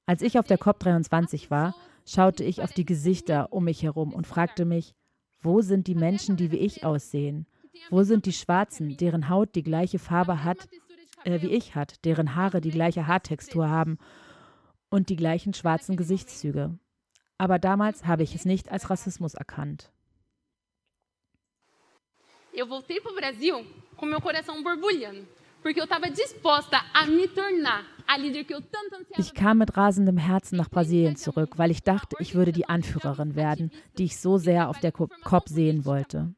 Als ich auf der COP23 war, schaute ich auf die Gesichter um mich herum und fragte mich, wo sind die Menschen, die wie ich aussehen? Wo sind die Schwarzen, deren Haut die gleiche Farbe hat, äh, wie ich hat, deren Haare die gleiche Haartextur haben und die gleichen schwarzen Gesichtszüge? Aber damals habe ich es nicht als Rassismus erkannt. Eu voltei para o Brasil com meu coração borbulhando, porque eu estava disposta a me tornar a líder que eu tanto ansiava. Ich kam mit rasendem Herzen nach Brasilien zurück, weil ich dachte, ich würde die Anführerin werden, die ich so sehr auf der COP sehen wollte.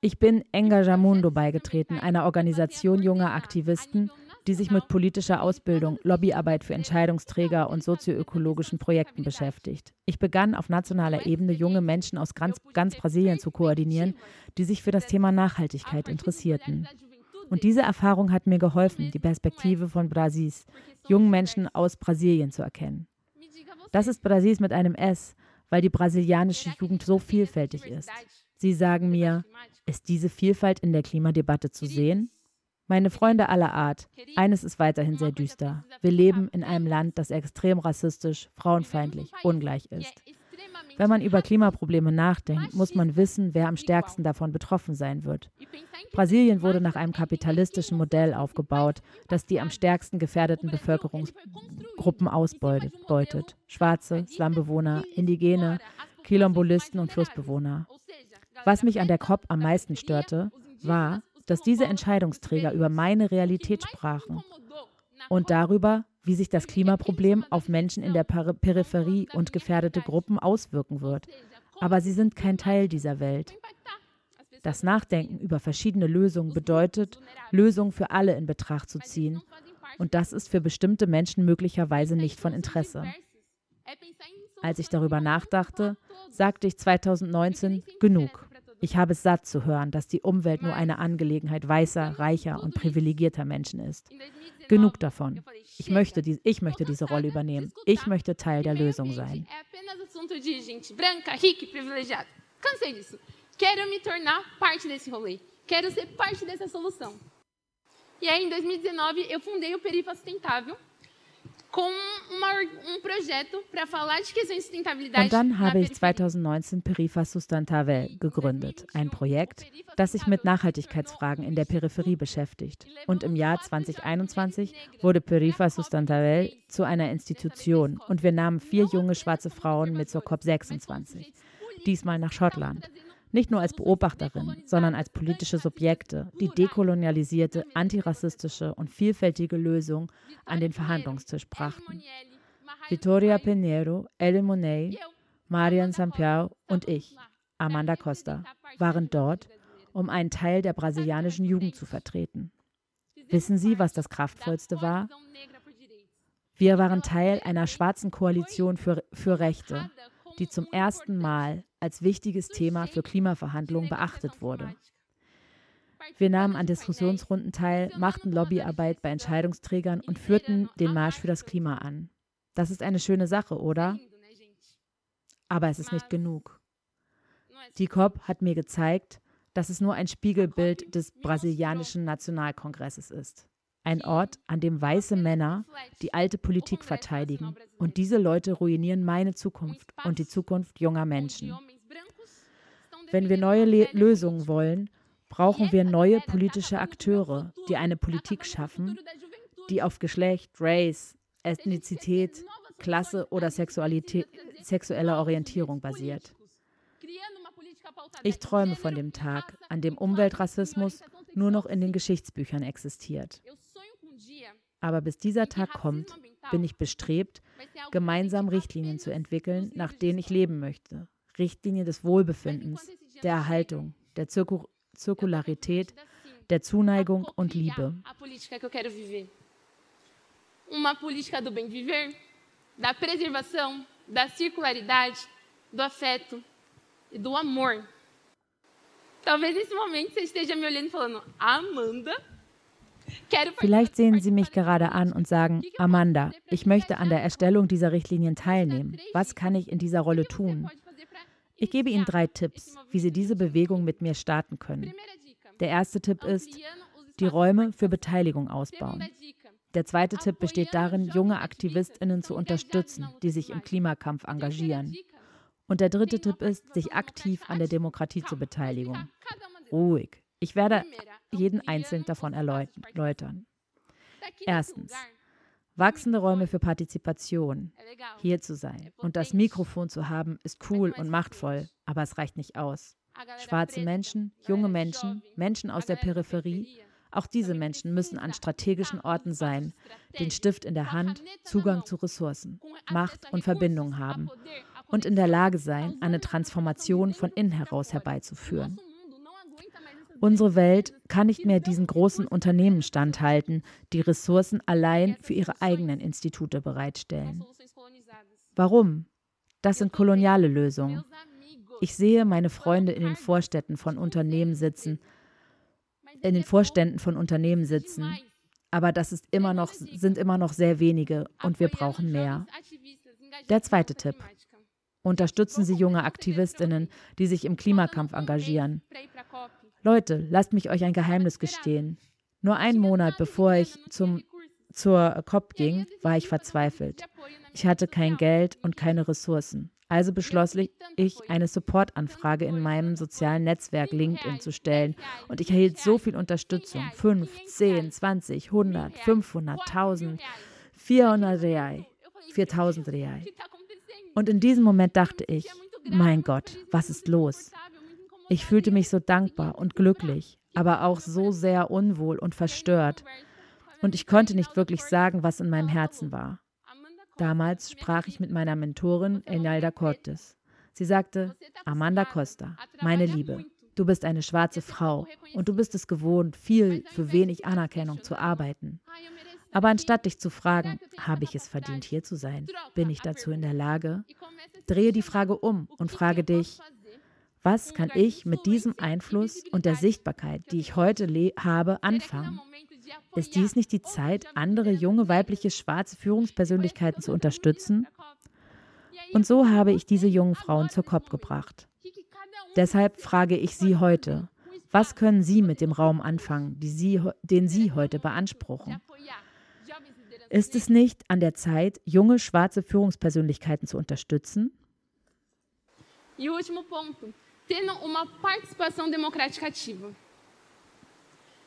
Ich bin Engajamundo beigetreten, einer Organisation junger Aktivisten, die sich mit politischer Ausbildung, Lobbyarbeit für Entscheidungsträger und sozioökologischen Projekten beschäftigt. Ich begann auf nationaler Ebene junge Menschen aus ganz, ganz Brasilien zu koordinieren, die sich für das Thema Nachhaltigkeit interessierten. Und diese Erfahrung hat mir geholfen, die Perspektive von Brasis, jungen Menschen aus Brasilien zu erkennen. Das ist Brasis mit einem S, weil die brasilianische Jugend so vielfältig ist. Sie sagen mir, ist diese Vielfalt in der Klimadebatte zu sehen? Meine Freunde aller Art, eines ist weiterhin sehr düster. Wir leben in einem Land, das extrem rassistisch, frauenfeindlich, ungleich ist. Wenn man über Klimaprobleme nachdenkt, muss man wissen, wer am stärksten davon betroffen sein wird. Brasilien wurde nach einem kapitalistischen Modell aufgebaut, das die am stärksten gefährdeten Bevölkerungsgruppen ausbeutet. Schwarze, Slumbewohner, Indigene, Quilombolisten und Flussbewohner. Was mich an der COP am meisten störte, war, dass diese Entscheidungsträger über meine Realität sprachen und darüber, wie sich das Klimaproblem auf Menschen in der Peripherie und gefährdete Gruppen auswirken wird. Aber sie sind kein Teil dieser Welt. Das Nachdenken über verschiedene Lösungen bedeutet, Lösungen für alle in Betracht zu ziehen. Und das ist für bestimmte Menschen möglicherweise nicht von Interesse. Als ich darüber nachdachte, sagte ich 2019 genug. Ich habe es satt zu hören, dass die Umwelt nur eine Angelegenheit weißer, reicher und privilegierter Menschen ist. Genug davon. Ich möchte, die, ich möchte diese Rolle übernehmen. Ich möchte Teil der Lösung sein. Quero me tornar parte desse rolê. Quero ser parte dessa solução. E aí, em 2019, eu fundei o Perifa Sustentável, Und dann habe ich 2019 Perifa Sustentável gegründet, ein Projekt, das sich mit Nachhaltigkeitsfragen in der Peripherie beschäftigt. Und im Jahr 2021 wurde Perifa Sustentável zu einer Institution. Und wir nahmen vier junge schwarze Frauen mit zur COP26, diesmal nach Schottland nicht nur als Beobachterin, sondern als politische Subjekte, die dekolonialisierte, antirassistische und vielfältige Lösung an den Verhandlungstisch brachten. Vittoria Pinheiro, Ellen Monet, Marian Sampiao und ich, Amanda Costa, waren dort, um einen Teil der brasilianischen Jugend zu vertreten. Wissen Sie, was das Kraftvollste war? Wir waren Teil einer schwarzen Koalition für, für Rechte, die zum ersten Mal als wichtiges Thema für Klimaverhandlungen beachtet wurde. Wir nahmen an Diskussionsrunden teil, machten Lobbyarbeit bei Entscheidungsträgern und führten den Marsch für das Klima an. Das ist eine schöne Sache, oder? Aber es ist nicht genug. Die COP hat mir gezeigt, dass es nur ein Spiegelbild des brasilianischen Nationalkongresses ist. Ein Ort, an dem weiße Männer die alte Politik verteidigen. Und diese Leute ruinieren meine Zukunft und die Zukunft junger Menschen. Wenn wir neue Le Lösungen wollen, brauchen wir neue politische Akteure, die eine Politik schaffen, die auf Geschlecht, Race, Ethnizität, Klasse oder Sexualität, sexueller Orientierung basiert. Ich träume von dem Tag, an dem Umweltrassismus nur noch in den Geschichtsbüchern existiert. Aber bis dieser Tag kommt, bin ich bestrebt, gemeinsam Richtlinien zu entwickeln, nach denen ich leben möchte. Richtlinien des Wohlbefindens, der Erhaltung, der Zirku Zirkularität, der Zuneigung und Liebe. Uma política do bem viver, da preservação, da circularidade, do afeto e do amor. Talvez nesse momento você esteja me olhando e falando, Amanda, Vielleicht sehen Sie mich gerade an und sagen, Amanda, ich möchte an der Erstellung dieser Richtlinien teilnehmen. Was kann ich in dieser Rolle tun? Ich gebe Ihnen drei Tipps, wie Sie diese Bewegung mit mir starten können. Der erste Tipp ist, die Räume für Beteiligung ausbauen. Der zweite Tipp besteht darin, junge Aktivistinnen zu unterstützen, die sich im Klimakampf engagieren. Und der dritte Tipp ist, sich aktiv an der Demokratie zu beteiligen. Ruhig. Ich werde jeden einzelnen davon erläutern. Erstens, wachsende Räume für Partizipation, hier zu sein und das Mikrofon zu haben, ist cool und machtvoll, aber es reicht nicht aus. Schwarze Menschen, junge Menschen, Menschen aus der Peripherie, auch diese Menschen müssen an strategischen Orten sein, den Stift in der Hand, Zugang zu Ressourcen, Macht und Verbindung haben und in der Lage sein, eine Transformation von innen heraus herbeizuführen. Unsere Welt kann nicht mehr diesen großen Unternehmen standhalten, die Ressourcen allein für ihre eigenen Institute bereitstellen. Warum? Das sind koloniale Lösungen. Ich sehe meine Freunde in den Vorstädten von Unternehmen sitzen, in den Vorständen von Unternehmen sitzen, aber das ist immer noch, sind immer noch sehr wenige und wir brauchen mehr. Der zweite Tipp. Unterstützen Sie junge Aktivistinnen, die sich im Klimakampf engagieren. Leute, lasst mich euch ein Geheimnis gestehen. Nur einen Monat bevor ich zum, zur COP ging, war ich verzweifelt. Ich hatte kein Geld und keine Ressourcen. Also beschloss ich, eine Support-Anfrage in meinem sozialen Netzwerk LinkedIn zu stellen. Und ich erhielt so viel Unterstützung. 5, 10, 20, 100, 500, 1000, 400 Real, 4000 Real. Und in diesem Moment dachte ich, mein Gott, was ist los? Ich fühlte mich so dankbar und glücklich, aber auch so sehr unwohl und verstört. Und ich konnte nicht wirklich sagen, was in meinem Herzen war. Damals sprach ich mit meiner Mentorin Enalda Cortes. Sie sagte, Amanda Costa, meine Liebe, du bist eine schwarze Frau und du bist es gewohnt, viel für wenig Anerkennung zu arbeiten. Aber anstatt dich zu fragen, habe ich es verdient, hier zu sein? Bin ich dazu in der Lage? Drehe die Frage um und frage dich, was kann ich mit diesem Einfluss und der Sichtbarkeit, die ich heute habe, anfangen? Ist dies nicht die Zeit, andere junge weibliche schwarze Führungspersönlichkeiten zu unterstützen? Und so habe ich diese jungen Frauen zur Kopf gebracht. Deshalb frage ich Sie heute, was können Sie mit dem Raum anfangen, Sie, den Sie heute beanspruchen? Ist es nicht an der Zeit, junge schwarze Führungspersönlichkeiten zu unterstützen? E último ponto, tendo uma participação democrática ativa.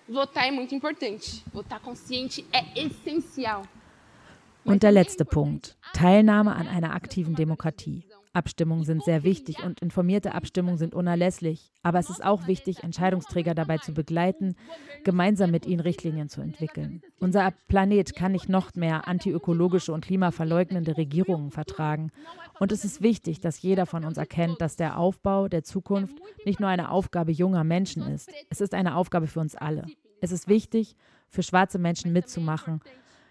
Votar é muito importante. Votar consciente é essencial. Und der letzte Punkt, Teilnahme an einer aktiven Demokratie. Abstimmungen sind sehr wichtig und informierte Abstimmungen sind unerlässlich. Aber es ist auch wichtig, Entscheidungsträger dabei zu begleiten, gemeinsam mit ihnen Richtlinien zu entwickeln. Unser Planet kann nicht noch mehr antiökologische und klimaverleugnende Regierungen vertragen. Und es ist wichtig, dass jeder von uns erkennt, dass der Aufbau der Zukunft nicht nur eine Aufgabe junger Menschen ist. Es ist eine Aufgabe für uns alle. Es ist wichtig, für schwarze Menschen mitzumachen,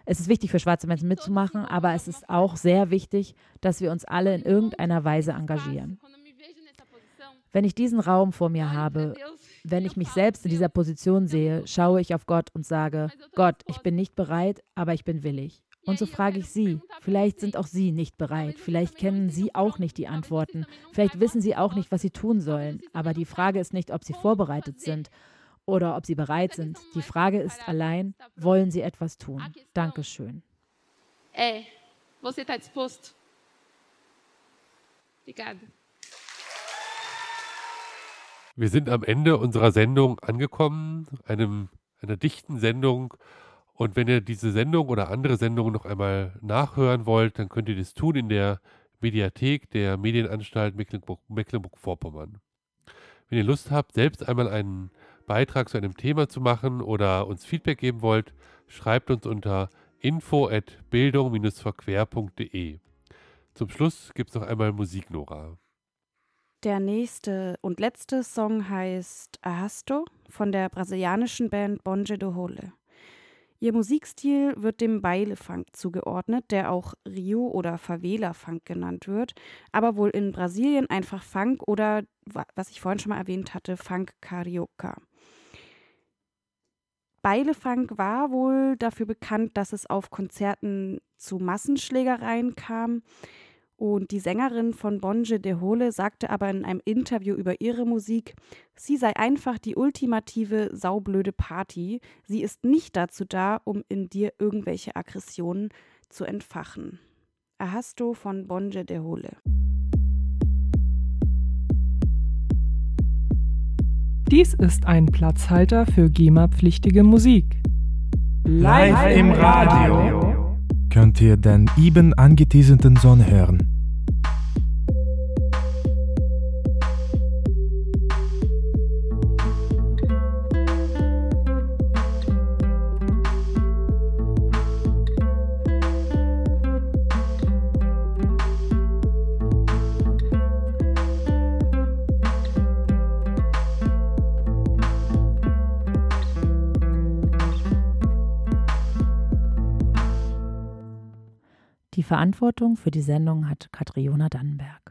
es ist wichtig für schwarze Menschen mitzumachen, aber es ist auch sehr wichtig, dass wir uns alle in irgendeiner Weise engagieren. Wenn ich diesen Raum vor mir habe, wenn ich mich selbst in dieser Position sehe, schaue ich auf Gott und sage, Gott, ich bin nicht bereit, aber ich bin willig. Und so frage ich Sie, vielleicht sind auch Sie nicht bereit, vielleicht kennen Sie auch nicht die Antworten, vielleicht wissen Sie auch nicht, was Sie tun sollen, aber die Frage ist nicht, ob Sie vorbereitet sind, oder ob sie bereit sind. Die Frage ist allein, wollen sie etwas tun? Dankeschön. É, você está disposto? Obrigada. Wir sind am Ende unserer Sendung angekommen, einem, einer dichten Sendung. Und wenn ihr diese Sendung oder andere Sendungen noch einmal nachhören wollt, dann könnt ihr das tun in der Mediathek der Medienanstalt Mecklenburg-Vorpommern. Wenn ihr Lust habt, selbst einmal einen Beitrag zu einem Thema zu machen oder uns Feedback geben wollt, schreibt uns unter info@bildung-verquer.de. Zum Schluss gibt es noch einmal Musik, Nora. Der nächste und letzte Song heißt Ahasto von der brasilianischen Band Bonje do Hole. Ihr Musikstil wird dem Beile-Funk zugeordnet, der auch Rio- oder Favela-Funk genannt wird, aber wohl in Brasilien einfach Funk oder, was ich vorhin schon mal erwähnt hatte, Funk Carioca. Beilefunk war wohl dafür bekannt, dass es auf Konzerten zu Massenschlägereien kam. Und die Sängerin von Bonje de Hole sagte aber in einem Interview über ihre Musik, sie sei einfach die ultimative saublöde Party. Sie ist nicht dazu da, um in dir irgendwelche Aggressionen zu entfachen. Ahasto von Bonje de Hole. Dies ist ein Platzhalter für GEMA-pflichtige Musik. Live im Radio könnt ihr den eben angeteaserten Song hören. Verantwortung für die Sendung hat Katriona Dannenberg.